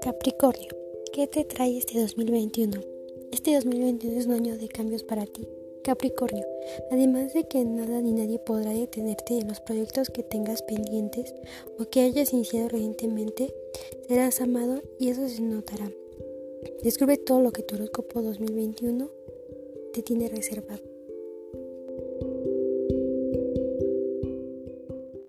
Capricornio, ¿qué te trae este 2021? Este 2021 es un año de cambios para ti. Capricornio, además de que nada ni nadie podrá detenerte en los proyectos que tengas pendientes o que hayas iniciado recientemente, serás amado y eso se notará. Descubre todo lo que tu horóscopo 2021 te tiene reservado.